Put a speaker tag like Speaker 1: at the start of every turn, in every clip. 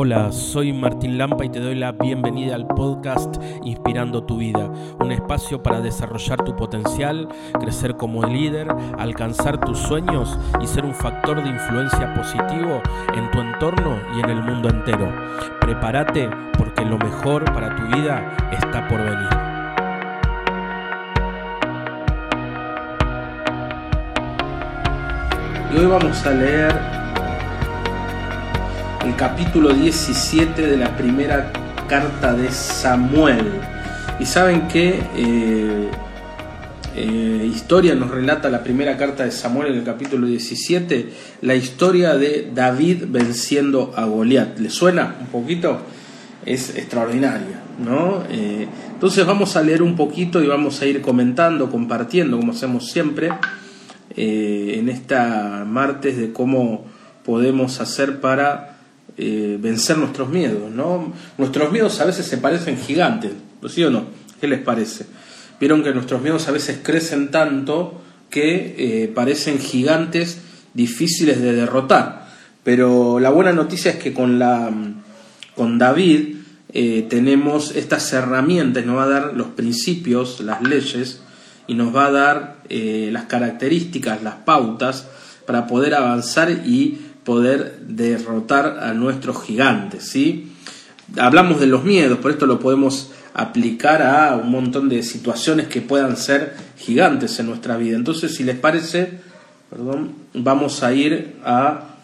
Speaker 1: Hola, soy Martín Lampa y te doy la bienvenida al podcast Inspirando tu vida, un espacio para desarrollar tu potencial, crecer como líder, alcanzar tus sueños y ser un factor de influencia positivo en tu entorno y en el mundo entero. Prepárate porque lo mejor para tu vida está por venir.
Speaker 2: Y hoy vamos a leer el capítulo 17 de la primera carta de Samuel. Y saben que eh, eh, historia nos relata la primera carta de Samuel en el capítulo 17, la historia de David venciendo a Goliat. ¿Le suena un poquito? Es extraordinaria, ¿no? Eh, entonces vamos a leer un poquito y vamos a ir comentando, compartiendo, como hacemos siempre, en esta martes de cómo podemos hacer para eh, vencer nuestros miedos, ¿no? Nuestros miedos a veces se parecen gigantes, ¿sí o no? ¿Qué les parece? Vieron que nuestros miedos a veces crecen tanto que eh, parecen gigantes difíciles de derrotar. Pero la buena noticia es que con, la, con David eh, tenemos estas herramientas, nos va a dar los principios, las leyes, y nos va a dar las características, las pautas para poder avanzar y poder derrotar a nuestros gigantes. ¿sí? Hablamos de los miedos, por esto lo podemos aplicar a un montón de situaciones que puedan ser gigantes en nuestra vida. Entonces, si les parece, perdón, vamos a ir a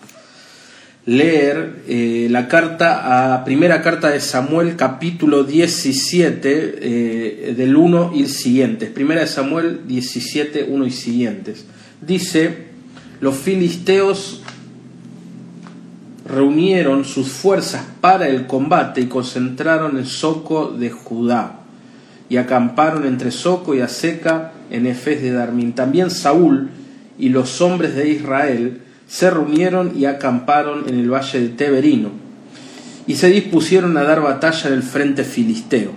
Speaker 2: leer eh, la carta a primera carta de Samuel capítulo 17 eh, del 1 y siguientes. Primera de Samuel 17, 1 y siguientes. Dice, los filisteos reunieron sus fuerzas para el combate y concentraron en Soco de Judá y acamparon entre Soco y Aseca en Efes de Darmín. También Saúl y los hombres de Israel se reunieron y acamparon en el valle de Teberino y se dispusieron a dar batalla en el frente filisteo,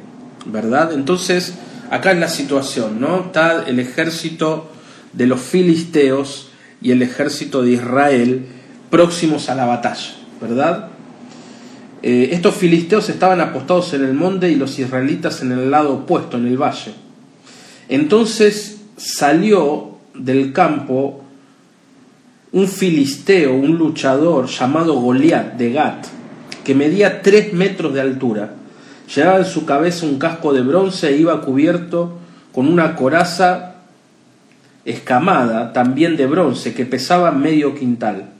Speaker 2: ¿verdad? Entonces, acá es la situación, ¿no? Está el ejército de los filisteos y el ejército de Israel próximos a la batalla, ¿verdad? Eh, estos filisteos estaban apostados en el monte y los israelitas en el lado opuesto, en el valle. Entonces salió del campo un filisteo, un luchador llamado Goliat de Gat, que medía tres metros de altura. Llevaba en su cabeza un casco de bronce e iba cubierto con una coraza escamada, también de bronce, que pesaba medio quintal.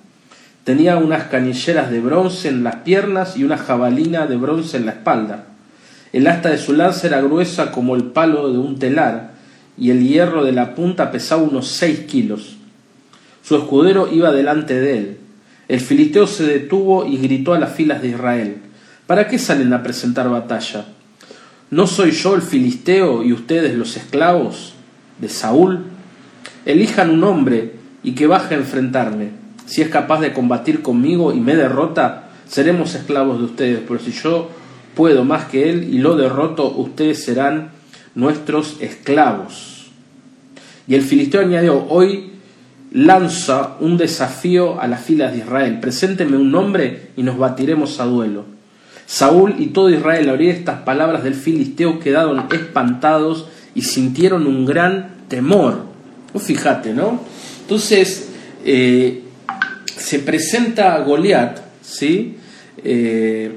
Speaker 2: Tenía unas canilleras de bronce en las piernas y una jabalina de bronce en la espalda. El asta de su lanza era gruesa como el palo de un telar, y el hierro de la punta pesaba unos seis kilos. Su escudero iba delante de él. El filisteo se detuvo y gritó a las filas de Israel ¿Para qué salen a presentar batalla? ¿No soy yo el filisteo y ustedes los esclavos de Saúl? Elijan un hombre y que baje a enfrentarme. Si es capaz de combatir conmigo y me derrota, seremos esclavos de ustedes. Pero si yo puedo más que él y lo derroto, ustedes serán nuestros esclavos. Y el filisteo añadió, hoy lanza un desafío a las filas de Israel. Presénteme un nombre y nos batiremos a duelo. Saúl y todo Israel al oír estas palabras del filisteo quedaron espantados y sintieron un gran temor. fíjate, ¿no? Entonces, eh, se presenta a Goliat, ¿sí? Eh,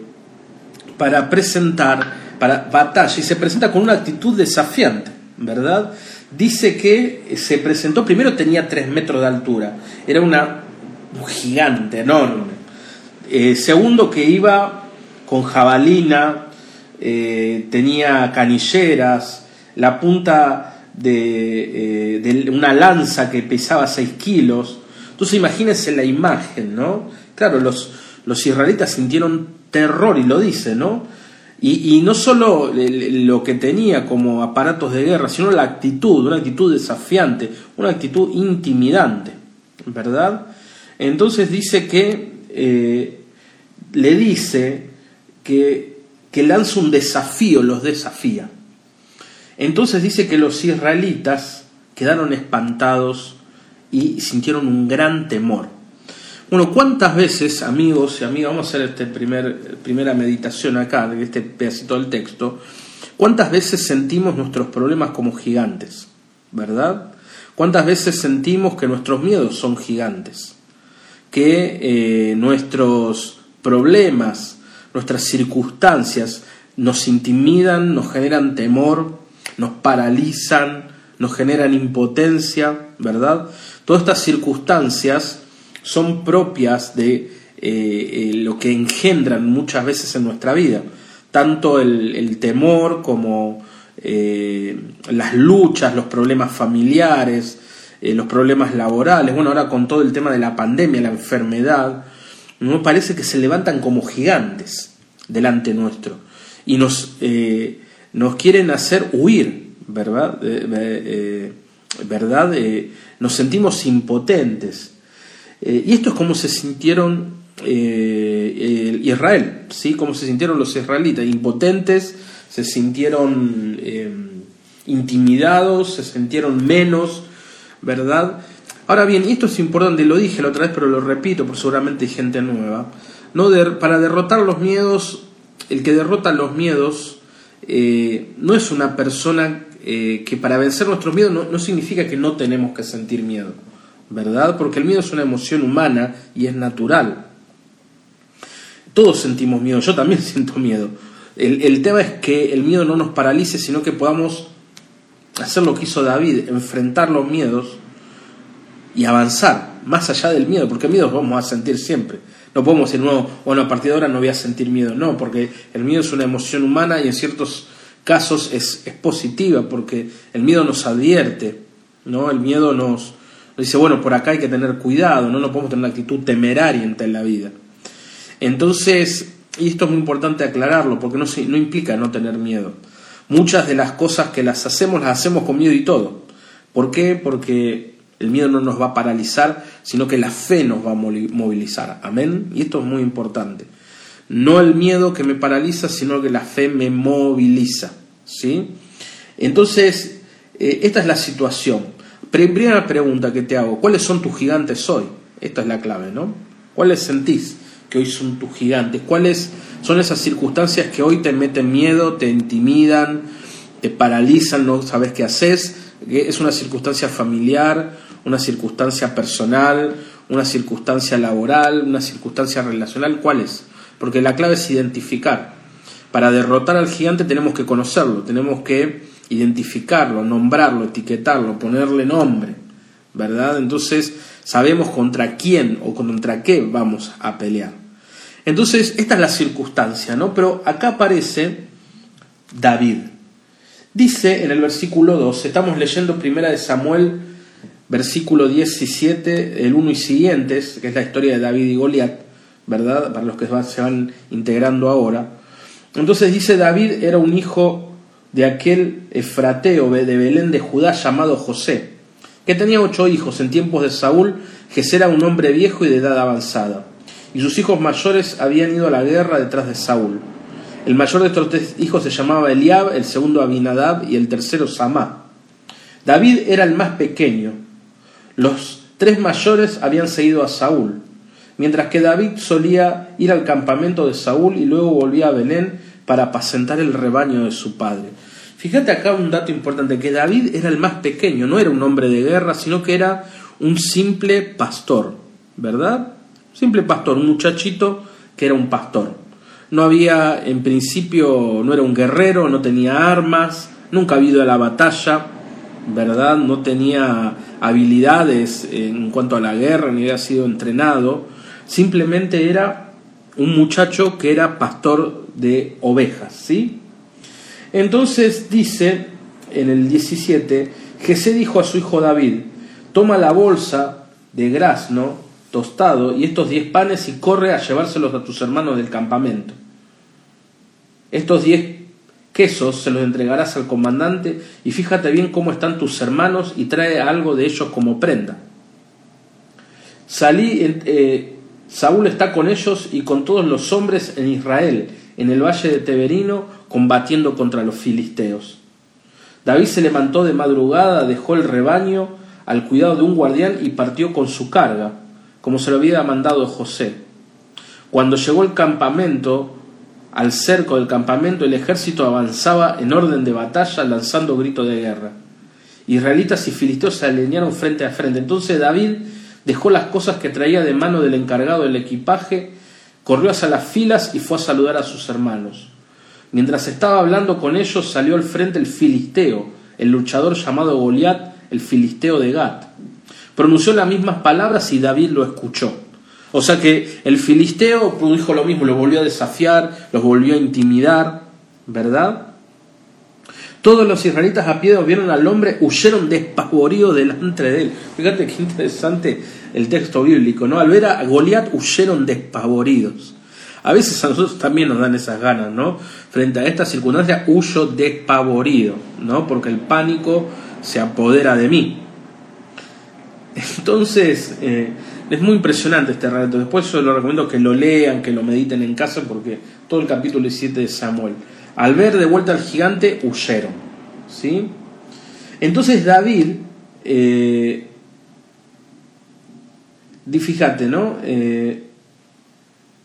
Speaker 2: para presentar, para batalla, y se presenta con una actitud desafiante, ¿verdad? Dice que se presentó, primero tenía tres metros de altura, era una, un gigante, enorme. Eh, segundo, que iba con jabalina, eh, tenía canilleras, la punta de, de, una lanza que pesaba 6 kilos, entonces imagínense la imagen, ¿no? Claro, los, los israelitas sintieron terror y lo dice, ¿no? Y, no solo lo que tenía como aparatos de guerra, sino la actitud, una actitud desafiante, una actitud intimidante, ¿verdad? Entonces dice que eh, le dice que, que lanza un desafío, los desafía. Entonces dice que los israelitas quedaron espantados y sintieron un gran temor. Bueno, ¿cuántas veces, amigos y amigas, vamos a hacer esta primer, primera meditación acá, de este pedacito del texto, cuántas veces sentimos nuestros problemas como gigantes, ¿verdad? ¿Cuántas veces sentimos que nuestros miedos son gigantes? Que eh, nuestros problemas, nuestras circunstancias nos intimidan, nos generan temor, nos paralizan, nos generan impotencia, ¿verdad? Todas estas circunstancias son propias de eh, eh, lo que engendran muchas veces en nuestra vida, tanto el, temor como eh, las luchas, los problemas familiares, los problemas laborales, bueno, ahora con todo el tema de la pandemia, la enfermedad, nos parece que se levantan como gigantes delante nuestro. Y nos, nos quieren hacer huir, ¿verdad? ¿Verdad? nos sentimos impotentes. Eh, y esto es como se sintieron eh, Israel, ¿sí? Como se sintieron los israelitas, impotentes, se sintieron eh, intimidados, se sintieron menos, ¿verdad? Ahora bien, esto es importante, lo dije la otra vez, pero lo repito, por seguramente hay gente nueva. No para derrotar los miedos, el que derrota los miedos no es una persona que para vencer nuestros miedos no significa que no tenemos que sentir miedo. ¿verdad? Porque el miedo es una emoción humana y es natural. Todos sentimos miedo, yo también siento miedo. El, tema es que el miedo no nos paralice, sino que podamos hacer lo que hizo David, enfrentar los miedos y avanzar más allá del miedo, porque miedo vamos a sentir siempre. No podemos decir, no, bueno, a partir de ahora no voy a sentir miedo, no, porque el miedo es una emoción humana y en ciertos casos es, es positiva, porque el miedo nos advierte, ¿no? El miedo nos, dice, bueno, por acá hay que tener cuidado, no, no podemos tener una actitud temeraria en la vida. Entonces, y esto es muy importante aclararlo, porque no, no implica no tener miedo. Muchas de las cosas que las hacemos, las hacemos con miedo y todo. ¿Por qué? Porque el miedo no nos va a paralizar, sino que la fe nos va a movilizar. Amén. Y esto es muy importante. No el miedo que me paraliza, sino que la fe me moviliza. ¿Sí? Entonces, eh, esta es la situación. Primera pregunta que te hago, ¿cuáles son tus gigantes hoy? Esta es la clave, ¿no? ¿Cuáles sentís que hoy son tus gigantes? ¿Cuáles son esas circunstancias que hoy te meten miedo, te intimidan, te paralizan, no sabes qué haces? Es una circunstancia familiar, una circunstancia personal, una circunstancia laboral, una circunstancia relacional. ¿Cuál es? Porque la clave es identificar. Para derrotar al gigante tenemos que conocerlo, tenemos que identificarlo, nombrarlo, etiquetarlo, ponerle nombre, ¿verdad? Entonces sabemos contra quién o contra qué vamos a pelear. Entonces, esta es la circunstancia, ¿no? Pero acá aparece David. Dice en el versículo 2, estamos leyendo primera de Samuel, versículo 17, el 1 y siguientes, que es la historia de David y Goliat, ¿verdad? Para los que se van integrando ahora. Entonces dice, David era un hijo de aquel efrateo de Belén de Judá llamado José, que tenía ocho hijos en tiempos de Saúl, que era un hombre viejo y de edad avanzada, y sus hijos mayores habían ido a la guerra detrás de Saúl. El mayor de estos tres hijos se llamaba Eliab, el segundo Abinadab y el tercero Samá. David era el más pequeño. Los tres mayores habían seguido a Saúl, mientras que David solía ir al campamento de Saúl y luego volvía a Belén para apacentar el rebaño de su padre. Fíjate acá un dato importante, que David era el más pequeño, no era un hombre de guerra, sino que era un simple pastor, ¿verdad? Simple pastor, un muchachito que era un pastor. No había, en principio, no era un guerrero, no tenía armas, nunca había ido a la batalla, ¿verdad? No tenía habilidades en cuanto a la guerra, ni había sido entrenado, simplemente era un muchacho que era pastor de ovejas, ¿sí? Entonces dice en el 17, Jesé dijo a su hijo David, toma la bolsa de grasno tostado y estos diez panes y corre a llevárselos a tus hermanos del campamento. Estos diez quesos se los entregarás al comandante y fíjate bien cómo están tus hermanos y trae algo de ellos como prenda. Salí, eh, Saúl está con ellos y con todos los hombres en Israel, en el valle de Teberino, combatiendo contra los filisteos. David se levantó de madrugada, dejó el rebaño al cuidado de un guardián y partió con su carga, como se lo había mandado José. Cuando llegó el campamento, al cerco del campamento, el ejército avanzaba en orden de batalla lanzando grito de guerra. Israelitas y filisteos se alinearon frente a frente. Entonces David dejó las cosas que traía de mano del encargado del equipaje, corrió hacia las filas y fue a saludar a sus hermanos. Mientras estaba hablando con ellos, salió al frente el filisteo, el luchador llamado Goliat, el filisteo de Gat. Pronunció las mismas palabras y David lo escuchó. O sea que el filisteo dijo lo mismo, lo volvió a desafiar, los volvió a intimidar, ¿verdad? Todos los israelitas a pie vieron al hombre, huyeron despavoridos delante de él. Fíjate qué interesante el texto bíblico, ¿no? Al ver a Goliat huyeron despavoridos. A veces a nosotros también nos dan esas ganas, ¿no? Frente a esta circunstancia huyo despavorido, ¿no? Porque el pánico se apodera de mí. Entonces, eh, es muy impresionante este relato. Después yo lo recomiendo que lo lean, que lo mediten en casa, porque todo el capítulo 17 de Samuel. Al ver de vuelta al gigante, huyeron. ¿sí? Entonces David, eh, fíjate, ¿no? Eh,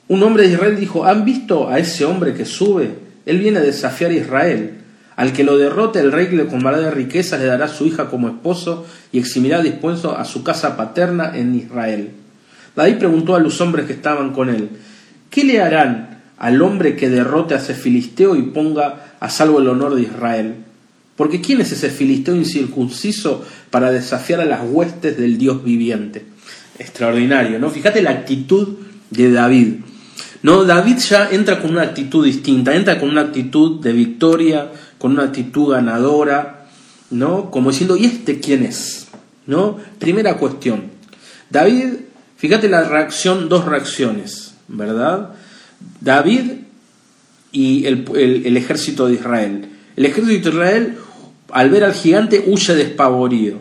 Speaker 2: un hombre de Israel dijo, ¿han visto a ese hombre que sube? Él viene a desafiar a Israel. Al que lo derrote, el rey le colmará de riquezas le dará su hija como esposo y eximirá dispuesto a su casa paterna en Israel. David preguntó a los hombres que estaban con él, ¿qué le harán al hombre que derrote a ese filisteo y ponga a salvo el honor de Israel? Porque ¿quién es ese filisteo incircunciso para desafiar a las huestes del Dios viviente? Extraordinario, ¿no? Fíjate la actitud de David. No, David ya entra con una actitud distinta, entra con una actitud de victoria, con una actitud ganadora, ¿no? Como diciendo, ¿y este quién es? ¿No? Primera cuestión. David, fíjate la reacción, dos reacciones, ¿verdad? David y el, ejército de Israel. El ejército de Israel, al ver al gigante, huye despavorido.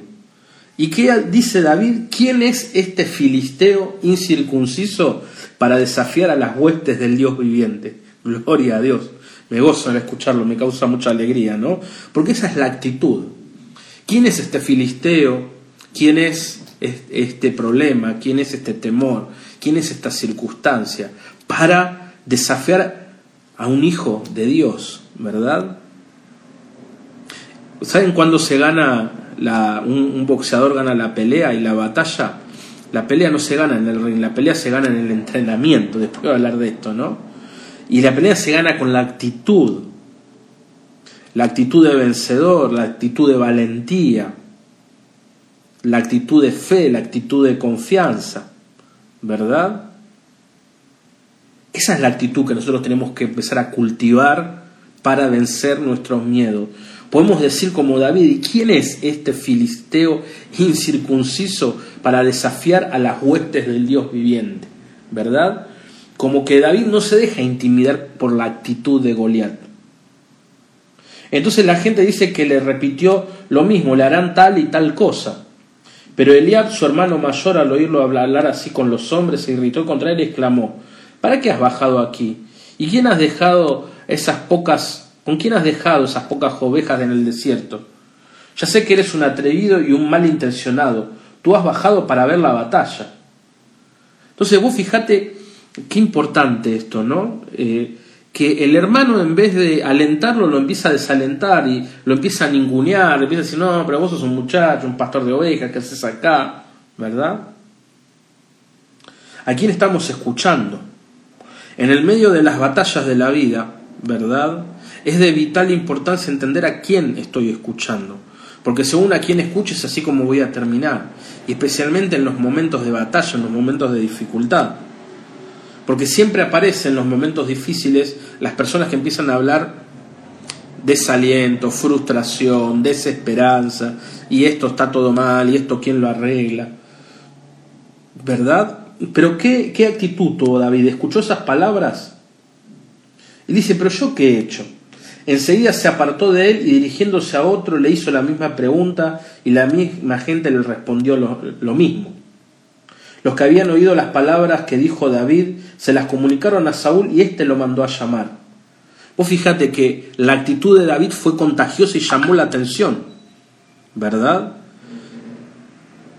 Speaker 2: ¿Y qué dice David? ¿Quién es este filisteo incircunciso para desafiar a las huestes del Dios viviente? Gloria a Dios. Me gozo al escucharlo, me causa mucha alegría, ¿no? Porque esa es la actitud. ¿Quién es este filisteo? ¿Quién es este problema? ¿Quién es este temor? ¿Quién es esta circunstancia? Para desafiar a un hijo de Dios, ¿verdad? ¿Saben cuándo se gana la, un, un, boxeador gana la pelea y la batalla? La pelea no se gana en el ring, la pelea se gana en el entrenamiento. Después voy a hablar de esto, ¿no? Y la pelea se gana con la actitud, la actitud de vencedor, la actitud de valentía, la actitud de fe, la actitud de confianza, ¿verdad? Esa es la actitud que nosotros tenemos que empezar a cultivar para vencer nuestros miedos. Podemos decir como David, ¿quién es este filisteo incircunciso para desafiar a las huestes del Dios viviente? ¿Verdad? como que David no se deja intimidar por la actitud de Goliat. Entonces la gente dice que le repitió lo mismo, le harán tal y tal cosa. Pero Eliab, su hermano mayor, al oírlo hablar así con los hombres, se irritó contra él y exclamó, ¿para qué has bajado aquí? ¿Y quién has dejado esas pocas, con quién has dejado esas pocas ovejas en el desierto? Ya sé que eres un atrevido y un malintencionado. Tú has bajado para ver la batalla. Entonces vos fijate Qué importante esto, ¿no? Eh, que el hermano en vez de alentarlo lo empieza a desalentar y lo empieza a ningunear, le empieza a decir, no, pero vos sos un muchacho, un pastor de ovejas, ¿qué haces acá? ¿Verdad? ¿A quién estamos escuchando? En el medio de las batallas de la vida, ¿verdad? Es de vital importancia entender a quién estoy escuchando. Porque según a quién escuches, así como voy a terminar. Y especialmente en los momentos de batalla, en los momentos de dificultad. Porque siempre aparecen en los momentos difíciles las personas que empiezan a hablar desaliento, frustración, desesperanza, y esto está todo mal, y esto quién lo arregla. ¿Verdad? Pero ¿qué, qué actitud tuvo David? ¿Escuchó esas palabras? Y dice, pero yo qué he hecho? Enseguida se apartó de él y dirigiéndose a otro le hizo la misma pregunta y la misma gente le respondió lo, lo mismo. Los que habían oído las palabras que dijo David se las comunicaron a Saúl y éste lo mandó a llamar. Vos fíjate que la actitud de David fue contagiosa y llamó la atención, ¿verdad?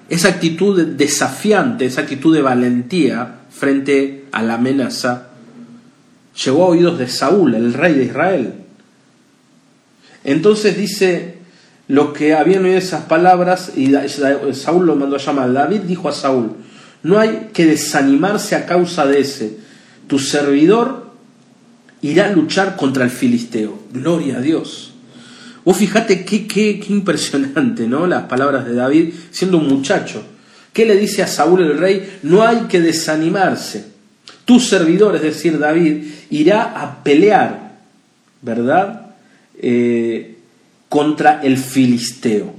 Speaker 2: Esa actitud desafiante, esa actitud de valentía frente a la amenaza, llegó a oídos de Saúl, el rey de Israel. Entonces dice, lo que habían oído esas palabras, y Saúl lo mandó a llamar, David dijo a Saúl, no hay que desanimarse a causa de ese, tu servidor irá a luchar contra el filisteo. Gloria a Dios. Vos fijate qué, qué, qué impresionante, ¿no? Las palabras de David siendo un muchacho. ¿Qué le dice a Saúl el rey? No hay que desanimarse. Tu servidor, es decir, David, irá a pelear, ¿verdad? Eh, contra el filisteo.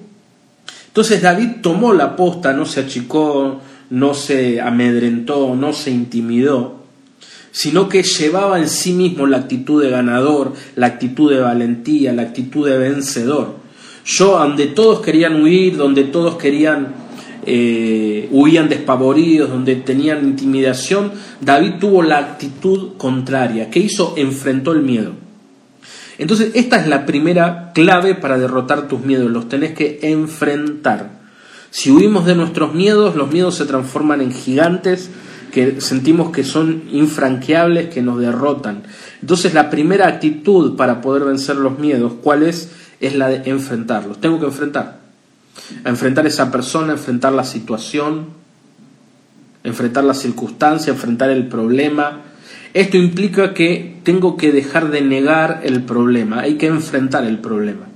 Speaker 2: Entonces David tomó la posta, no se achicó, no se amedrentó, no se intimidó, sino que llevaba en sí mismo la actitud de ganador, la actitud de valentía, la actitud de vencedor. Yo, donde todos querían huir, donde todos querían eh, huían despavoridos, donde tenían intimidación, David tuvo la actitud contraria. ¿Qué hizo? Enfrentó el miedo. Entonces, esta es la primera clave para derrotar tus miedos, los tenés que enfrentar. Si huimos de nuestros miedos, los miedos se transforman en gigantes, que sentimos que son infranqueables, que nos derrotan. Entonces la primera actitud para poder vencer los miedos, ¿cuál es? Es la de enfrentarlos. Tengo que enfrentar. enfrentar esa persona, enfrentar la situación, enfrentar la circunstancia, enfrentar el problema. Esto implica que tengo que dejar de negar el problema, hay que enfrentar el problema.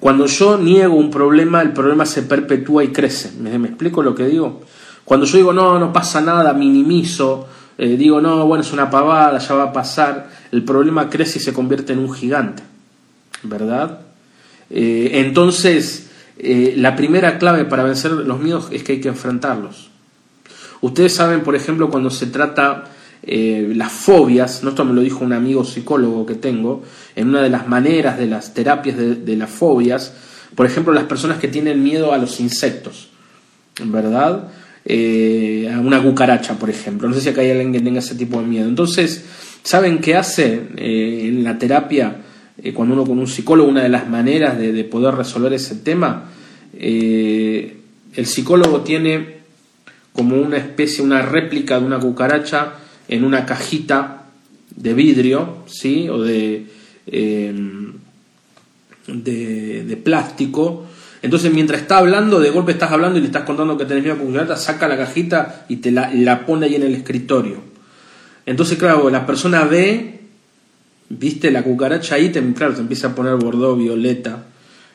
Speaker 2: Cuando yo niego un problema, el problema se perpetúa y crece. ¿Me, me explico lo que digo? Cuando yo digo, no, no pasa nada, minimizo, eh, digo, no, bueno, es una pavada, ya va a pasar, el problema crece y se convierte en un gigante, ¿verdad? Eh, entonces, eh, la primera clave para vencer los miedos es que hay que enfrentarlos. Ustedes saben, por ejemplo, cuando se trata las fobias, ¿no? esto me lo dijo un amigo psicólogo que tengo, en una de las maneras de las terapias de, de las fobias, por ejemplo, las personas que tienen miedo a los insectos, ¿verdad? Eh, a una cucaracha, por ejemplo. No sé si acá hay alguien que tenga ese tipo de miedo. Entonces, ¿saben qué hace eh, en la terapia? Eh, cuando uno con un psicólogo, una de las maneras de, poder resolver ese tema, el psicólogo tiene como una especie, una réplica de una cucaracha en una cajita de vidrio, ¿sí? O de, de plástico, entonces, mientras está hablando, de golpe estás hablando y le estás contando que tenés miedo a saca la cajita y te la, pone ahí en el escritorio. Entonces, claro, la persona ve, viste la cucaracha ahí, te, claro, te empieza a poner bordó, violeta.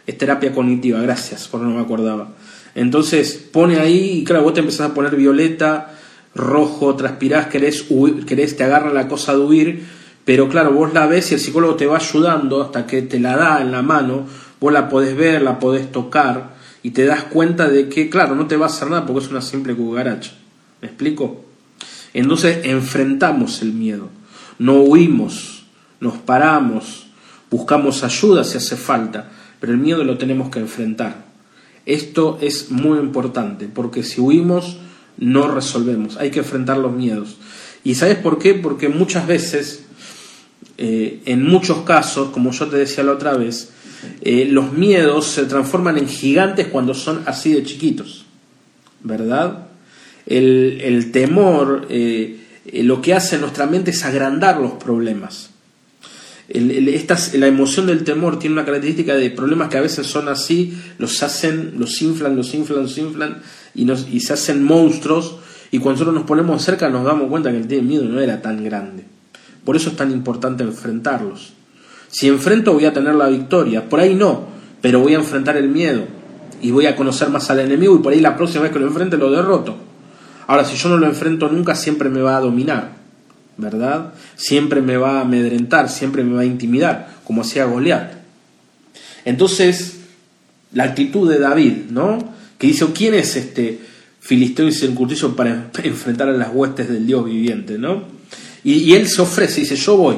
Speaker 2: Es terapia cognitiva, gracias, por no me acordaba. Entonces, pone ahí y claro, vos te empezás a poner violeta, rojo, transpirás, querés, querés, te agarra la cosa de huir, pero claro, vos la ves y el psicólogo te va ayudando hasta que te la da en la mano Vos la podés ver, la podés tocar y te das cuenta de que, claro, no te va a hacer nada porque es una simple cucaracha. ¿Me explico? Entonces enfrentamos el miedo, no huimos, nos paramos, buscamos ayuda si hace falta, pero el miedo lo tenemos que enfrentar. Esto es muy importante porque si huimos no resolvemos, hay que enfrentar los miedos. ¿Y sabes por qué? Porque muchas veces, eh, en muchos casos, como yo te decía la otra vez, eh, los miedos se transforman en gigantes cuando son así de chiquitos, ¿verdad? El, temor eh, eh, lo que hace nuestra mente es agrandar los problemas. la emoción del temor tiene una característica de problemas que a veces son así, los hacen, los inflan, los inflan, los inflan y, nos, y se hacen monstruos y cuando nosotros nos ponemos cerca nos damos cuenta que el miedo no era tan grande. Por eso es tan importante enfrentarlos. Si enfrento voy a tener la victoria, por ahí no, pero voy a enfrentar el miedo y voy a conocer más al enemigo y por ahí la próxima vez que lo enfrente lo derroto. Ahora, si yo no lo enfrento nunca, siempre me va a dominar, ¿verdad? Siempre me va a amedrentar, siempre me va a intimidar, como hacía Goliat. Entonces, la actitud de David, ¿no? Que dice, ¿quién es este filisteo y circunciso para enfrentar a las huestes del Dios viviente, ¿no? Y, él se ofrece y dice, yo voy,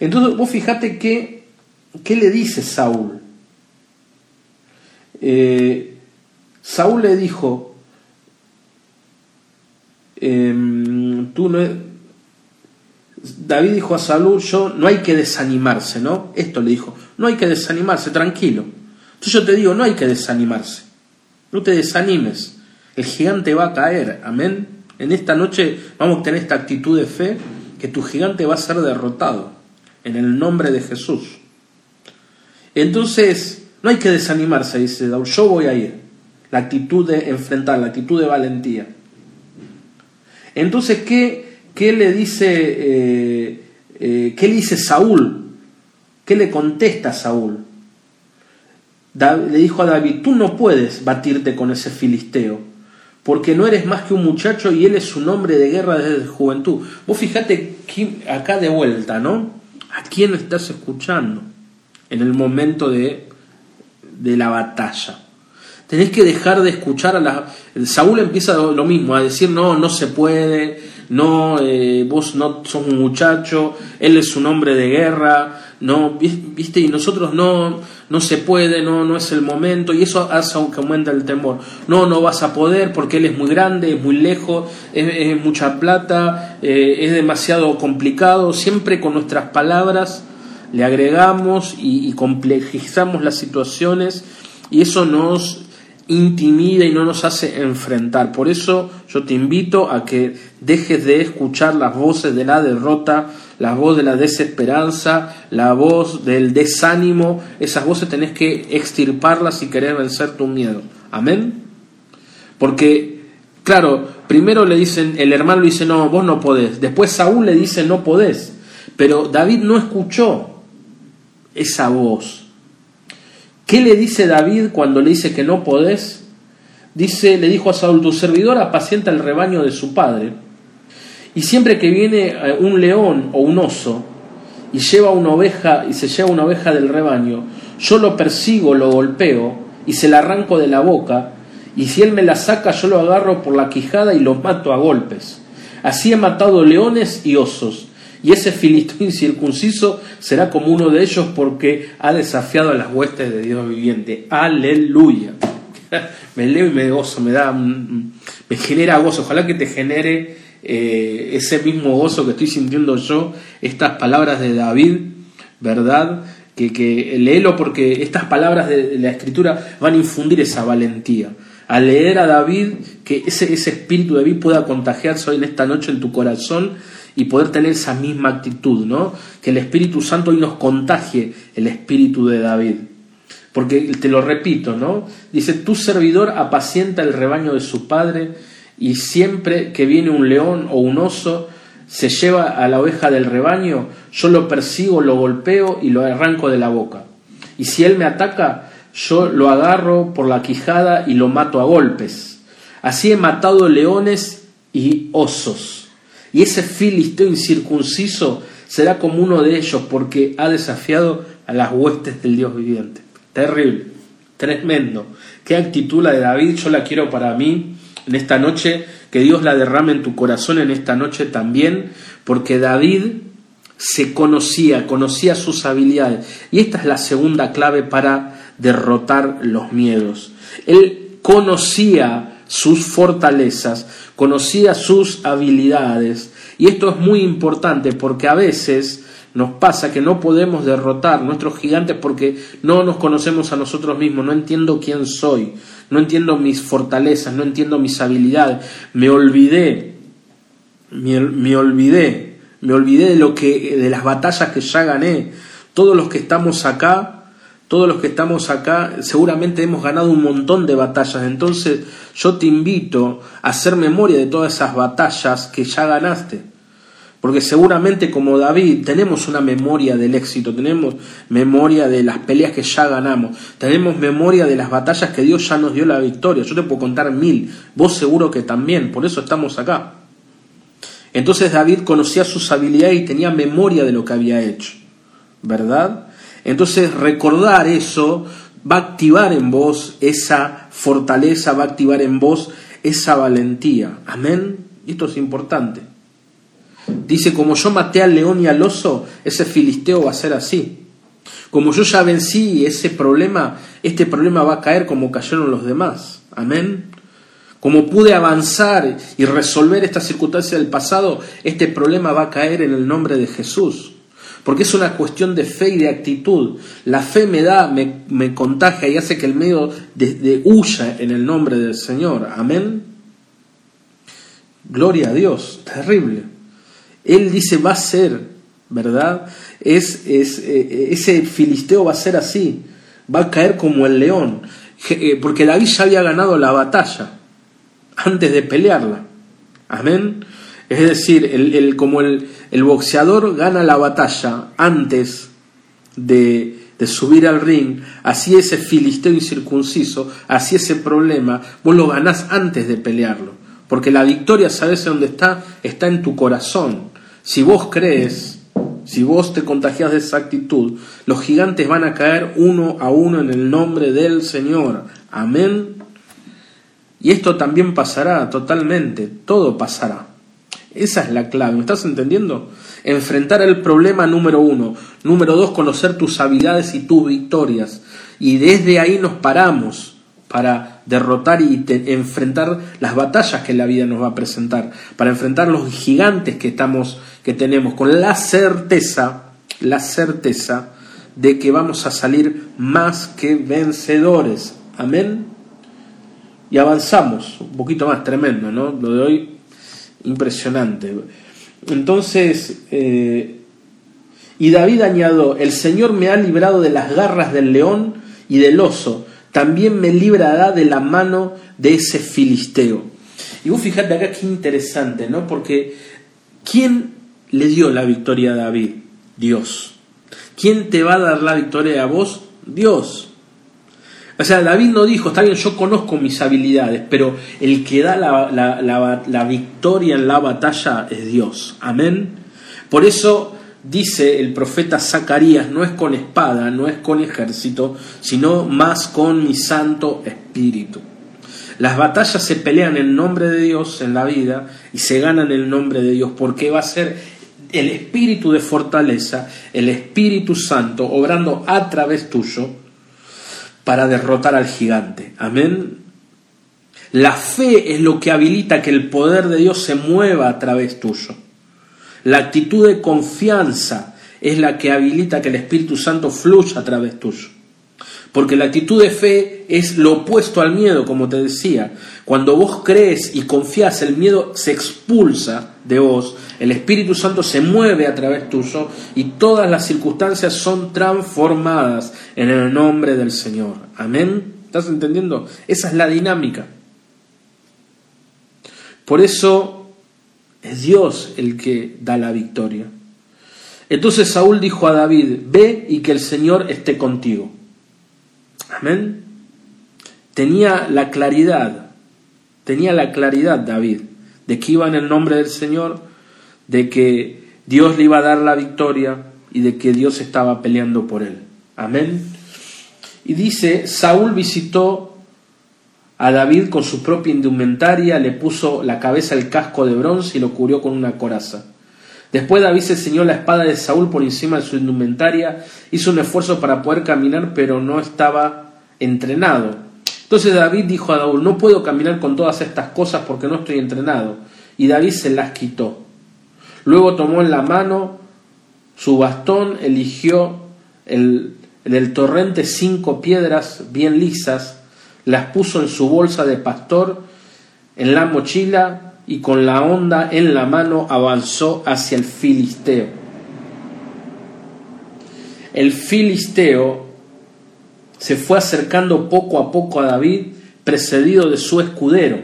Speaker 2: entonces vos fijate que, ¿qué le dice Saúl? Eh, Saúl le dijo, em, tú no, David dijo a Saúl, yo no hay que desanimarse, ¿no? Esto le dijo, no hay que desanimarse, tranquilo. Entonces yo te digo, no hay que desanimarse. No te desanimes. El gigante va a caer. Amén. En esta noche vamos a tener esta actitud de fe que tu gigante va a ser derrotado. En el nombre de Jesús. Entonces, no hay que desanimarse, dice Daud. Yo voy a ir. La actitud de enfrentar, la actitud de valentía. Entonces, ¿qué, qué le dice, eh, eh, qué le dice Saúl? ¿Qué le contesta Saúl? le dijo a David, tú no puedes batirte con ese filisteo, porque no eres más que un muchacho y él es un hombre de guerra desde juventud. Vos fijate acá de vuelta, ¿no? ¿A quién estás escuchando en el momento de, de la batalla? Tenés que dejar de escuchar a la... Saúl empieza lo mismo, a decir, no, no se puede, no, eh, vos no sos un muchacho, él es un hombre de guerra, no, viste, y nosotros no, no se puede, no, no es el momento, y eso hace que aumenta el temor. No, no vas a poder porque él es muy grande, es muy lejos, es, mucha plata, eh, es demasiado complicado. Siempre con nuestras palabras le agregamos y, y complejizamos las situaciones, y eso nos intimida y no nos hace enfrentar. Por eso yo te invito a que dejes de escuchar las voces de la derrota, la voz de la desesperanza, la voz del desánimo. Esas voces tenés que extirparlas si querés vencer tu miedo. Amén. Porque, claro, primero le dicen, el hermano le dice, no, vos no podés. Después Saúl le dice, no podés. Pero David no escuchó esa voz. ¿Qué le dice David cuando le dice que no podés? Dice, le dijo a Saúl, tu servidor apacienta el rebaño de su padre. Y siempre que viene eh, un león o un oso y lleva una oveja y se lleva una oveja del rebaño, yo lo persigo, lo golpeo y se la arranco de la boca, y si él me la saca, yo lo agarro por la quijada y lo mato a golpes. Así he matado leones y osos, y ese filisteo incircunciso será como uno de ellos porque ha desafiado a las huestes de Dios viviente. Aleluya. me leo y me gozo, me da, me genera gozo. Ojalá que te genere eh, ese mismo gozo que estoy sintiendo yo, estas palabras de David, ¿verdad? Que, que léelo porque estas palabras de la escritura van a infundir esa valentía. Al leer a David, que ese, ese espíritu de David pueda contagiarse hoy en esta noche en tu corazón y poder tener esa misma actitud, ¿no? Que el Espíritu Santo hoy nos contagie el espíritu de David. Porque te lo repito, ¿no? Dice, tu servidor apacienta el rebaño de su padre y siempre que viene un león o un oso, se lleva a la oveja del rebaño, yo lo persigo, lo golpeo y lo arranco de la boca. Y si él me ataca, yo lo agarro por la quijada y lo mato a golpes. Así he matado leones y osos y ese filisteo incircunciso será como uno de ellos porque ha desafiado a las huestes del Dios viviente. Terrible, tremendo. Qué actitud la de David, yo la quiero para mí en esta noche, que Dios la derrame en tu corazón en esta noche también, porque David se conocía, conocía sus habilidades. Y esta es la segunda clave para derrotar los miedos. Él conocía sus fortalezas, conocía sus habilidades. Y esto es muy importante porque a veces nos pasa que no podemos derrotar nuestros gigantes porque no nos conocemos a nosotros mismos, no entiendo quién soy, no entiendo mis fortalezas, no entiendo mis habilidades, me olvidé, me, olvidé, me olvidé de lo que de las batallas que ya gané. Todos los que estamos acá todos los que estamos acá seguramente hemos ganado un montón de batallas, entonces yo te invito a hacer memoria de todas esas batallas que ya ganaste. Porque seguramente como David tenemos una memoria del éxito, tenemos memoria de las peleas que ya ganamos, tenemos memoria de las batallas que Dios ya nos dio la victoria. Yo te puedo contar mil, vos seguro que también, por eso estamos acá. Entonces David conocía sus habilidades y tenía memoria de lo que había hecho, ¿verdad? Entonces recordar eso va a activar en vos esa fortaleza, va a activar en vos esa valentía. Amén. Y esto es importante. Dice, como yo maté al león y al oso, ese filisteo va a ser así. Como yo ya vencí ese problema, este problema va a caer como cayeron los demás. Amén. Como pude avanzar y resolver esta circunstancia del pasado, este problema va a caer en el nombre de Jesús. porque es una cuestión de fe y de actitud. La fe me da, me, me contagia y hace que el medio de, de huya en el nombre del Señor. Amén. Gloria a Dios, terrible. Él dice, va a ser, ¿verdad? Es, es, eh, ese filisteo va a ser así, va a caer como el león, eh, porque David ya había ganado la batalla antes de pelearla. Amén. Es decir, el, como el, el, boxeador gana la batalla antes de, de, subir al ring, así ese filisteo incircunciso, así ese problema, vos lo ganás antes de pelearlo. Porque la victoria, ¿sabes dónde está? Está en tu corazón. Si vos crees, si vos te contagias de esa actitud, los gigantes van a caer uno a uno en el nombre del Señor. Amén. Y esto también pasará totalmente, todo pasará. Esa es la clave, ¿me estás entendiendo? Enfrentar el problema número uno. Número dos, conocer tus habilidades y tus victorias. Y desde ahí nos paramos para derrotar y enfrentar las batallas que la vida nos va a presentar, para enfrentar los gigantes que estamos que tenemos con la certeza, la certeza de que vamos a salir más que vencedores. Amén. Y avanzamos, un poquito más tremendo, ¿no? Lo de hoy impresionante. Entonces, eh, y David añadió, el Señor me ha librado de las garras del león y del oso, también me librará de la mano de ese filisteo. Y vos fijate acá qué interesante, ¿no? Porque ¿quién le dio la victoria a David? Dios. ¿Quién te va a dar la victoria a vos? Dios. O sea, David no dijo, está bien, yo conozco mis habilidades, pero el que da la, la, la victoria en la batalla es Dios. Amén. Por eso dice el profeta Zacarías, no es con espada, no es con ejército, sino más con mi santo espíritu. Las batallas se pelean en nombre de Dios en la vida y se ganan en nombre de Dios porque va a ser el espíritu de fortaleza, el Espíritu Santo obrando a través tuyo para derrotar al gigante. Amén. La fe es lo que habilita que el poder de Dios se mueva a través tuyo. La actitud de confianza es la que habilita que el Espíritu Santo fluya a través tuyo. Porque la actitud de fe es lo opuesto al miedo, como te decía. Cuando vos crees y confías, el miedo se expulsa de vos, el Espíritu Santo se mueve a través tuyo y todas las circunstancias son transformadas en el nombre del Señor. Amén. ¿Estás entendiendo? Esa es la dinámica. Por eso es Dios el que da la victoria. Entonces Saúl dijo a David, ve y que el Señor esté contigo. Amén. Tenía la claridad, tenía la claridad David de que iba en el nombre del Señor, de que Dios le iba a dar la victoria y de que Dios estaba peleando por él. Amén. Y dice, Saúl visitó a David con su propia indumentaria le puso la cabeza el casco de bronce y lo cubrió con una coraza. Después David se ceñó la espada de Saúl por encima de su indumentaria, hizo un esfuerzo para poder caminar, pero no estaba entrenado. Entonces David dijo a Saúl, no puedo caminar con todas estas cosas porque no estoy entrenado. Y David se las quitó. Luego tomó en la mano su bastón, eligió el, del torrente cinco piedras bien lisas, las puso en su bolsa de pastor, en la mochila y con la onda en la mano avanzó hacia el filisteo. El filisteo se fue acercando poco a poco a David, precedido de su escudero.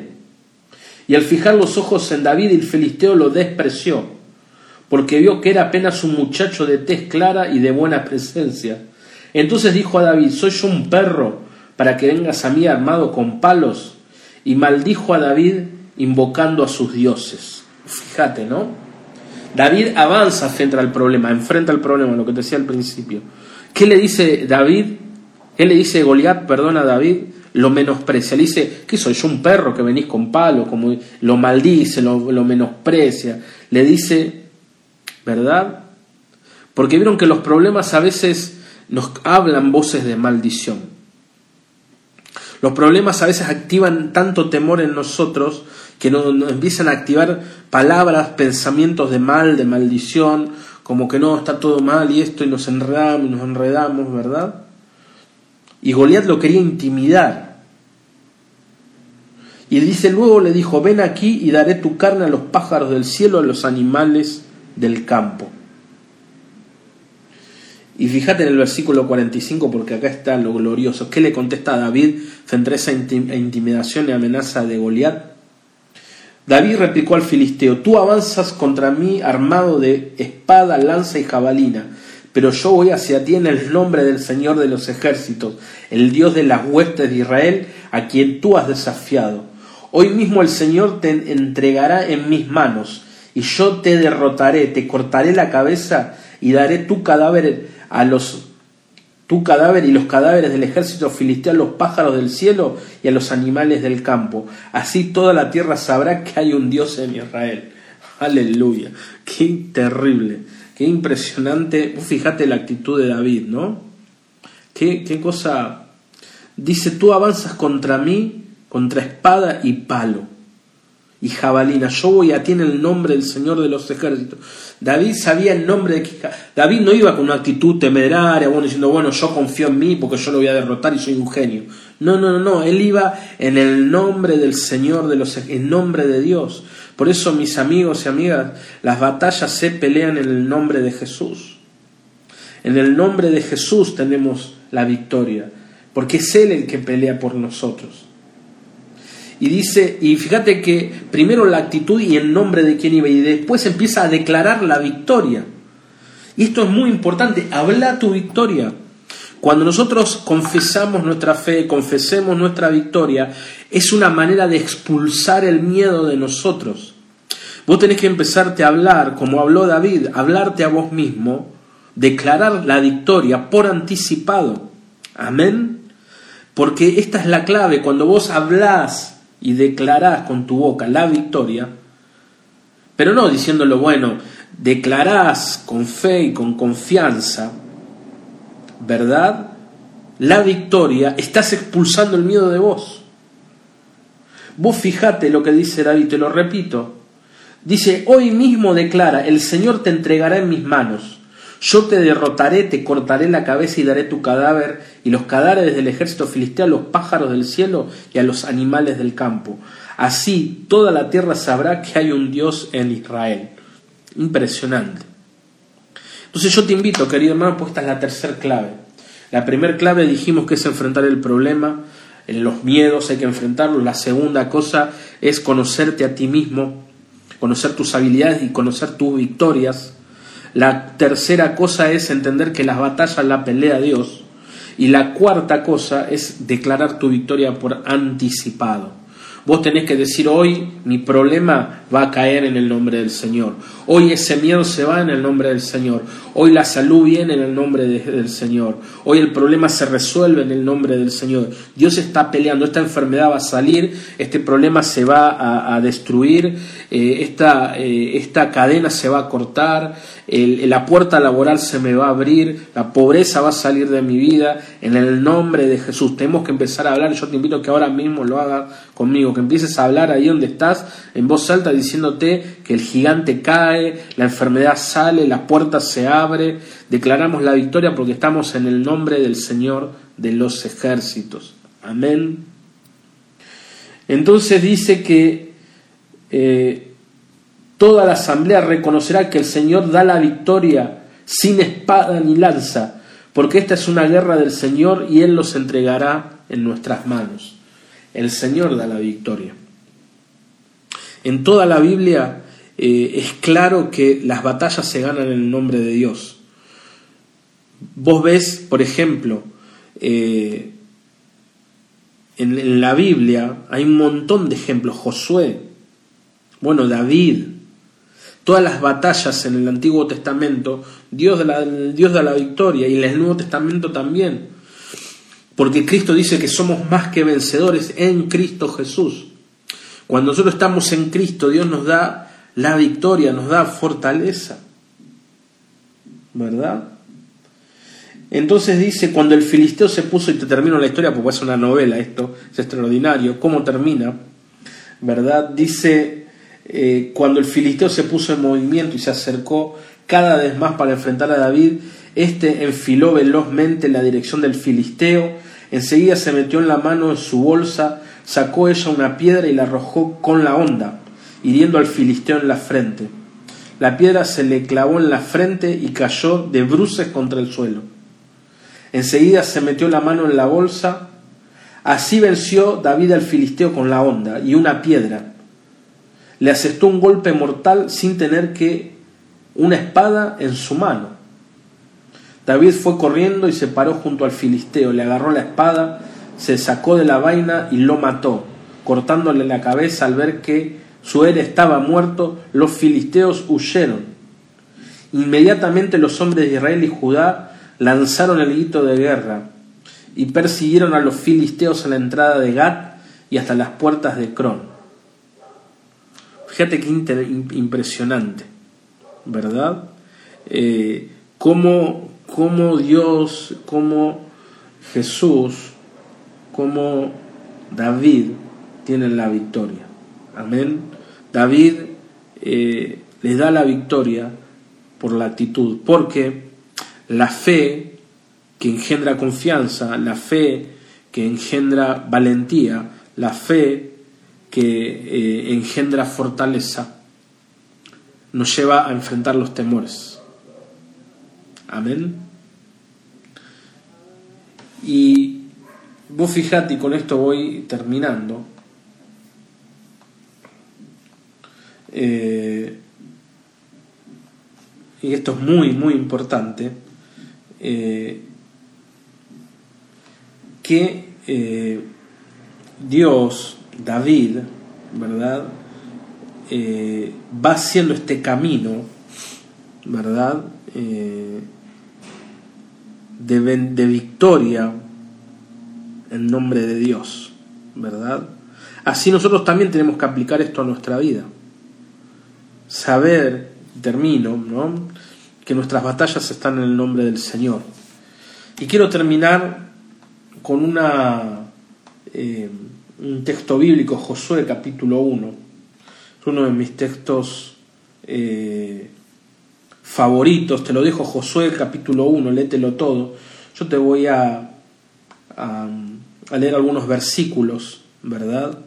Speaker 2: Y al fijar los ojos en David, el filisteo lo despreció, porque vio que era apenas un muchacho de tez clara y de buena presencia. Entonces dijo a David, ¿soy yo un perro para que vengas a mí armado con palos, y maldijo a David invocando a sus dioses. Fíjate, ¿no? David avanza frente al problema, enfrenta el problema, lo que te decía al principio. ¿Qué le dice David? ¿Qué le dice Goliat, perdona a David? Lo menosprecia. Le dice, ¿qué soy yo un perro que venís con palos? Como lo maldice, lo, lo menosprecia. Le dice, ¿verdad? Porque vieron que los problemas a veces nos hablan voces de maldición. Los problemas a veces activan tanto temor en nosotros que nos, empiezan a activar palabras, pensamientos de mal, de maldición, como que no, está todo mal y esto, y nos enredamos, y nos enredamos, ¿verdad? Y Goliat lo quería intimidar. Y dice, luego le dijo, ven aquí y daré tu carne a los pájaros del cielo, a los animales del campo. Y fíjate en el versículo 45 porque acá está lo glorioso. ¿Qué le contesta David frente a esa intimidación y amenaza de Goliat? David replicó al filisteo, tú avanzas contra mí armado de espada, lanza y jabalina, pero yo voy hacia ti en el nombre del Señor de los ejércitos, el Dios de las huestes de Israel, a quien tú has desafiado. Hoy mismo el Señor te entregará en mis manos, y yo te derrotaré, te cortaré la cabeza y daré tu cadáver a los tu cadáver y los cadáveres del ejército filisteo a los pájaros del cielo y a los animales del campo. Así toda la tierra sabrá que hay un Dios en Israel. Aleluya. Qué terrible, qué impresionante. Fíjate la actitud de David, ¿no? Qué, qué cosa. Dice, tú avanzas contra mí, contra espada y palo y jabalina. Yo voy a ti en el nombre del Señor de los ejércitos. David sabía el nombre de David no iba con una actitud temeraria, bueno, diciendo, bueno, yo confío en mí porque yo lo voy a derrotar y soy un genio. No, no, no, no, él iba en el nombre del Señor de los en nombre de Dios. Por eso, mis amigos y amigas, las batallas se pelean en el nombre de Jesús. En el nombre de Jesús tenemos la victoria, porque es Él el que pelea por nosotros. Y dice, y fíjate que primero la actitud y el nombre de quien iba, y después empieza a declarar la victoria. Y esto es muy importante, habla tu victoria. Cuando nosotros confesamos nuestra fe, confesemos nuestra victoria, es una manera de expulsar el miedo de nosotros. Vos tenés que empezarte a hablar, como habló David, hablarte a vos mismo, declarar la victoria por anticipado. Amén. Porque esta es la clave, cuando vos hablás y declarás con tu boca la victoria, pero no diciéndolo bueno, declarás con fe y con confianza, ¿verdad? La victoria, estás expulsando el miedo de vos. Vos fijate lo que dice David, te lo repito. Dice, hoy mismo declara, el Señor te entregará en mis manos yo te derrotaré, te cortaré la cabeza y daré tu cadáver y los cadáveres del ejército filisteo a los pájaros del cielo y a los animales del campo. Así toda la tierra sabrá que hay un Dios en Israel. Impresionante. Entonces yo te invito, querido hermano, pues esta es la tercera clave. La primera clave dijimos que es enfrentar el problema, los miedos hay que enfrentarlos. La segunda cosa es conocerte a ti mismo, conocer tus habilidades y conocer tus victorias. La tercera cosa es entender que las batallas la pelea Dios. Y la cuarta cosa es declarar tu victoria por anticipado. Vos tenés que decir hoy mi problema va a caer en el nombre del Señor. Hoy ese miedo se va en el nombre del Señor. Hoy la salud viene en el nombre del Señor. Hoy el problema se resuelve en el nombre del Señor. Dios está peleando. Esta enfermedad va a salir. Este problema se va a, destruir. Eh, esta, eh, esta, cadena se va a cortar. La puerta laboral se me va a abrir. La pobreza va a salir de mi vida. En el nombre de Jesús. Tenemos que empezar a hablar. Yo te invito a que ahora mismo lo haga conmigo que empieces a hablar ahí donde estás en voz alta diciéndote que el gigante cae, la enfermedad sale, la puerta se abre, declaramos la victoria porque estamos en el nombre del Señor de los ejércitos. Amén. Entonces dice que eh, toda la asamblea reconocerá que el Señor da la victoria sin espada ni lanza, porque esta es una guerra del Señor y Él los entregará en nuestras manos. El Señor da la victoria. En toda la Biblia eh, es claro que las batallas se ganan en el nombre de Dios. Vos ves, por ejemplo, eh, en, en, la Biblia hay un montón de ejemplos. Josué, bueno, David, todas las batallas en el Antiguo Testamento, Dios da la, victoria y en el Nuevo Testamento también. Porque Cristo dice que somos más que vencedores en Cristo Jesús. Cuando nosotros estamos en Cristo, Dios nos da la victoria, nos da fortaleza. ¿Verdad? Entonces dice, cuando el filisteo se puso, y te termino la historia porque es una novela esto, es extraordinario, ¿cómo termina? ¿Verdad? Dice, eh, cuando el filisteo se puso en movimiento y se acercó, cada vez más para enfrentar a David. Este enfiló velozmente en la dirección del filisteo, enseguida se metió en la mano en su bolsa, sacó ella una piedra y la arrojó con la onda, hiriendo al filisteo en la frente. La piedra se le clavó en la frente y cayó de bruces contra el suelo. Enseguida se metió la mano en la bolsa. Así venció David al filisteo con la onda y una piedra. Le asestó un golpe mortal sin tener que una espada en su mano. David fue corriendo y se paró junto al filisteo, le agarró la espada, se sacó de la vaina y lo mató, cortándole la cabeza al ver que su héroe estaba muerto, los filisteos huyeron. Inmediatamente los hombres de Israel y Judá lanzaron el grito de guerra y persiguieron a los filisteos a la entrada de Gat y hasta las puertas de Cron. Fíjate qué impresionante, ¿verdad? Eh, cómo, Dios, cómo Jesús, cómo David tienen la victoria. Amén. David eh, le da la victoria por la actitud, porque la fe que engendra confianza, la fe que engendra valentía, la fe que eh, engendra fortaleza, nos lleva a enfrentar los temores. Amén. Y vos fijate, y con esto voy terminando, eh, y esto es muy, muy importante, eh, que Dios, David, ¿verdad? Eh, va haciendo este camino, ¿verdad? De, de, victoria en nombre de Dios, ¿verdad? Así nosotros también tenemos que aplicar esto a nuestra vida. Saber, termino, ¿no? que nuestras batallas están en el nombre del Señor. Y quiero terminar con una, eh, un texto bíblico, Josué capítulo 1. Es uno de mis textos eh, favoritos. Te lo dejo Josué capítulo 1, lételo todo. Yo te voy a, a, leer algunos versículos, ¿verdad?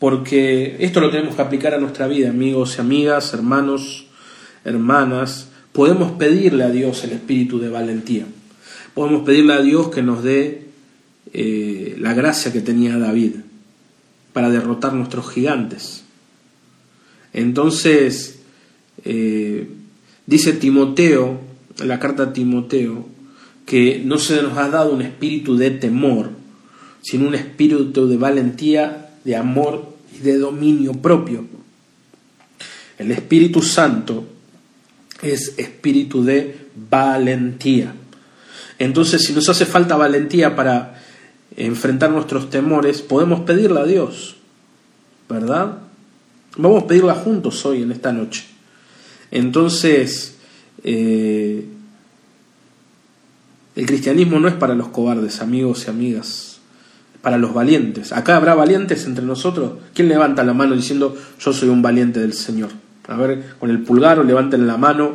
Speaker 2: Porque esto lo tenemos que aplicar a nuestra vida, amigos y amigas, hermanos, hermanas podemos pedirle a Dios el espíritu de valentía. Podemos pedirle a Dios que nos dé eh, la gracia que tenía David para derrotar nuestros gigantes. Entonces, eh, dice Timoteo, en la carta a Timoteo, que no se nos ha dado un espíritu de temor, sino un espíritu de valentía, de amor y de dominio propio. El Espíritu Santo es espíritu de valentía. Entonces, si nos hace falta valentía para enfrentar nuestros temores, podemos pedirla a Dios, ¿verdad? Vamos a pedirla juntos hoy, en esta noche. Entonces, eh, el cristianismo no es para los cobardes, amigos y amigas, para los valientes. Acá habrá valientes entre nosotros. ¿Quién levanta la mano diciendo yo soy un valiente del Señor? A ver, con el pulgar o levanten la mano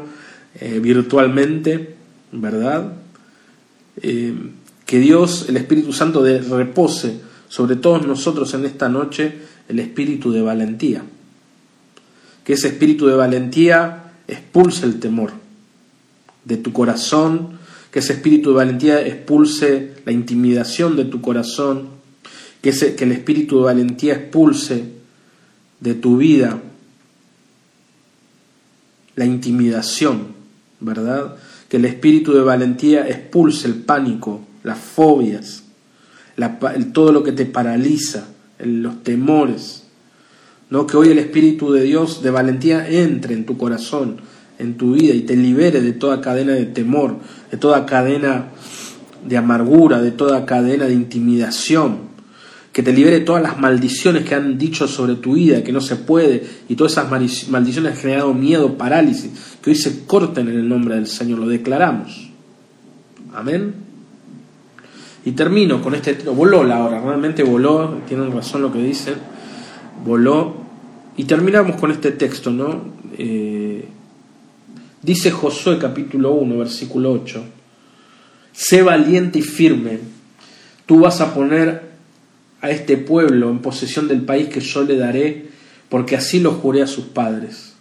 Speaker 2: eh, virtualmente, ¿verdad? Eh, que Dios, el Espíritu Santo, de, repose sobre todos nosotros en esta noche el espíritu de valentía. Que ese espíritu de valentía expulse el temor de tu corazón, que ese espíritu de valentía expulse la intimidación de tu corazón, que, ese, que el espíritu de valentía expulse de tu vida la intimidación, ¿verdad? Que el espíritu de valentía expulse el pánico, las fobias, todo lo que te paraliza, los temores. ¿no? Que hoy el espíritu de Dios de valentía entre en tu corazón, en tu vida y te libere de toda cadena de temor, de toda cadena de amargura, de toda cadena de intimidación, que te libere todas las maldiciones que han dicho sobre tu vida, que no se puede, y todas esas maldiciones han generado miedo, parálisis, que hoy se corten en el nombre del Señor, lo declaramos. Amén. Y termino con este, voló la hora, realmente voló, tienen razón lo que dicen, voló, y terminamos con este texto, ¿no? Eh, Dice Josué capítulo 1, versículo 8, sé valiente y firme, tú vas a poner a este pueblo en posesión del país que yo le daré, porque así lo juré a sus padres.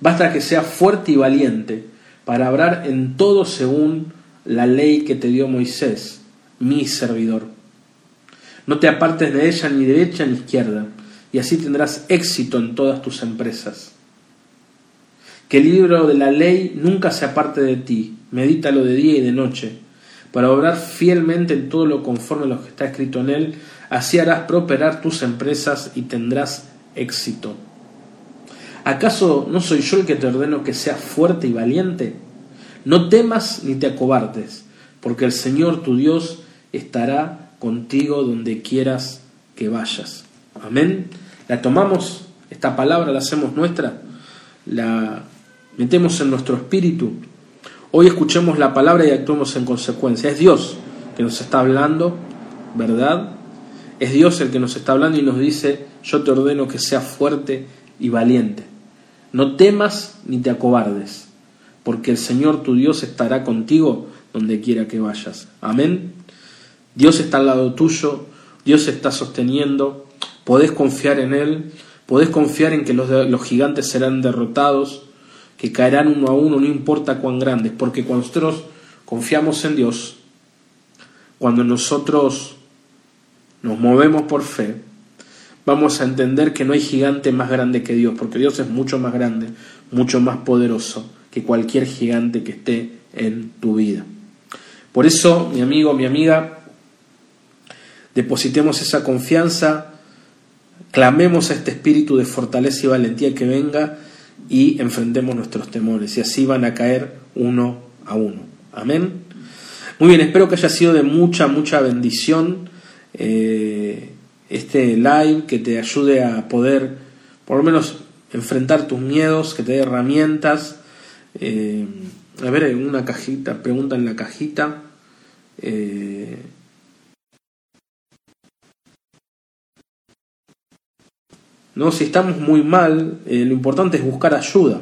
Speaker 2: Basta que seas fuerte y valiente para hablar en todo según la ley que te dio Moisés, mi servidor. No te apartes de ella ni derecha ni izquierda, y así tendrás éxito en todas tus empresas. Que el libro de la ley nunca se aparte de ti, medítalo de día y de noche, para obrar fielmente en todo lo conforme a lo que está escrito en él, así harás prosperar tus empresas y tendrás éxito. ¿Acaso no soy yo el que te ordeno que seas fuerte y valiente? No temas ni te acobardes, porque el Señor tu Dios estará contigo donde quieras que vayas. Amén. La tomamos, esta palabra la hacemos nuestra, la metemos en nuestro espíritu. Hoy escuchemos la palabra y actuemos en consecuencia. Es Dios que nos está hablando, ¿verdad? Es Dios el que nos está hablando y nos dice, yo te ordeno que seas fuerte y valiente. No temas ni te acobardes, porque el Señor tu Dios estará contigo donde quiera que vayas. Amén. Dios está al lado tuyo, Dios está sosteniendo, podés confiar en Él, podés confiar en que los, los gigantes serán derrotados, que caerán uno a uno, no importa cuán grandes, porque cuando nosotros confiamos en Dios, cuando nosotros nos movemos por fe, vamos a entender que no hay gigante más grande que Dios, porque Dios es mucho más grande, mucho más poderoso que cualquier gigante que esté en tu vida. Por eso, mi amigo, mi amiga, depositemos esa confianza, clamemos a este espíritu de fortaleza y valentía que venga y enfrentemos nuestros temores y así van a caer uno a uno. Amén. Muy bien, espero que haya sido de mucha, mucha bendición eh, este live, que te ayude a poder por lo menos enfrentar tus miedos, que te dé herramientas. Eh, a ver, una cajita, pregunta en la cajita. Eh, ¿no? Si estamos muy mal, eh, lo importante es buscar ayuda.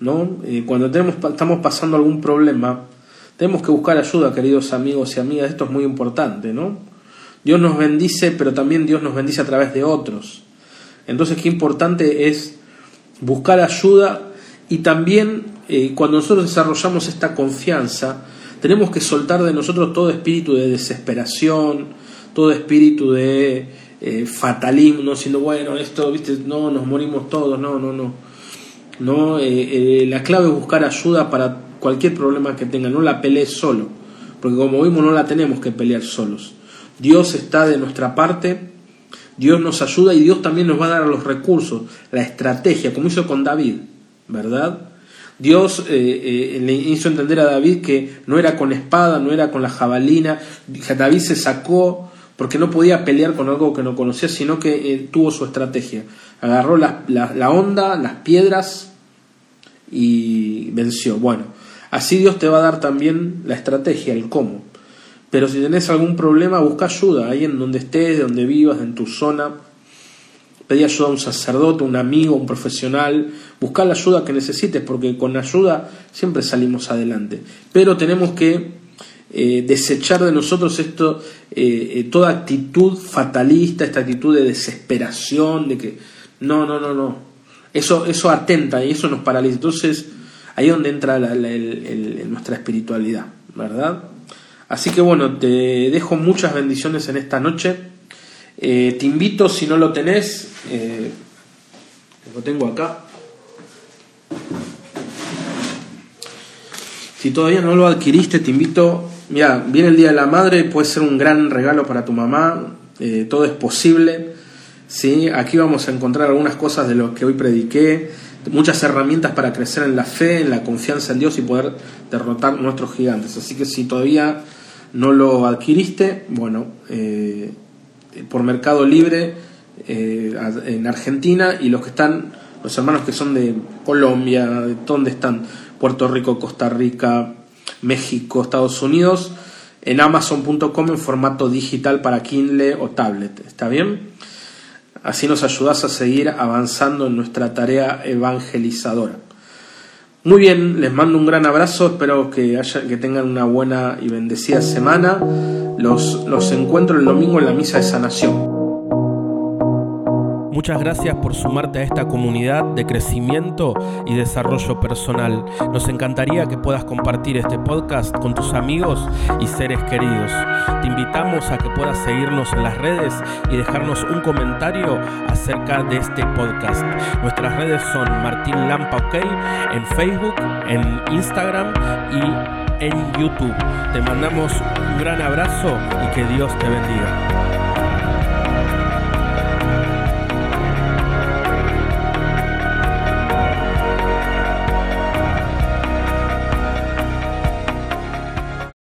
Speaker 2: ¿no? Eh, cuando tenemos, estamos pasando algún problema, tenemos que buscar ayuda, queridos amigos y amigas. Esto es muy importante. ¿no? Dios nos bendice, pero también Dios nos bendice a través de otros. Entonces, qué importante es buscar ayuda y también eh, cuando nosotros desarrollamos esta confianza, tenemos que soltar de nosotros todo espíritu de desesperación, todo espíritu de eh, fatalismo, siendo bueno, esto, viste, no, nos morimos todos, no, no, no. no eh, eh, la clave es buscar ayuda para cualquier problema que tenga, no la pelees solo, porque como vimos no la tenemos que pelear solos. Dios está de nuestra parte, Dios nos ayuda y Dios también nos va a dar los recursos, la estrategia, como hizo con David, ¿verdad? Dios le hizo entender a David que no era con espada, no era con la jabalina. David se sacó porque no podía pelear con algo que no conocía, sino que eh, tuvo su estrategia. Agarró la, la, onda, las piedras y venció. Bueno, así Dios te va a dar también la estrategia, el cómo. Pero si tenés algún problema, busca ayuda ahí en donde estés, donde vivas, en tu zona. Pedí ayuda a un sacerdote, un amigo, un profesional. Busca la ayuda que necesites, porque con ayuda siempre salimos adelante. Pero tenemos que eh, desechar de nosotros esto, eh, eh, toda actitud fatalista, esta actitud de desesperación, de que no, no, no, no. Eso, eso atenta y eso nos paraliza. Entonces, ahí es donde entra nuestra espiritualidad, ¿verdad? Así que bueno, te dejo muchas bendiciones en esta noche. te invito, si no lo tenés, lo tengo acá. Si todavía no lo adquiriste, te invito Mira, viene el Día de la Madre, puede ser un gran regalo para tu mamá, eh, todo es posible. ¿sí? Aquí vamos a encontrar algunas cosas de lo que hoy prediqué, muchas herramientas para crecer en la fe, en la confianza en Dios y poder derrotar nuestros gigantes. Así que si todavía no lo adquiriste, bueno, eh, por Mercado Libre eh, en Argentina y los que están, los hermanos que son de Colombia, de dónde están, Puerto Rico, Costa Rica, México, Estados Unidos, en amazon.com en formato digital para Kindle o tablet. ¿Está bien? Así nos ayudas a seguir avanzando en nuestra tarea evangelizadora. Muy bien, les mando un gran abrazo, espero que, haya, que tengan una buena y bendecida semana. Los, los encuentro el domingo en la misa de sanación.
Speaker 1: Muchas gracias por sumarte a esta comunidad de crecimiento y desarrollo personal. Nos encantaría que puedas compartir este podcast con tus amigos y seres queridos. Te invitamos a que puedas seguirnos en las redes y dejarnos un comentario acerca de este podcast. Nuestras redes son Martín Lampa OK en Facebook, en Instagram y en YouTube. Te mandamos un gran abrazo y que Dios te bendiga.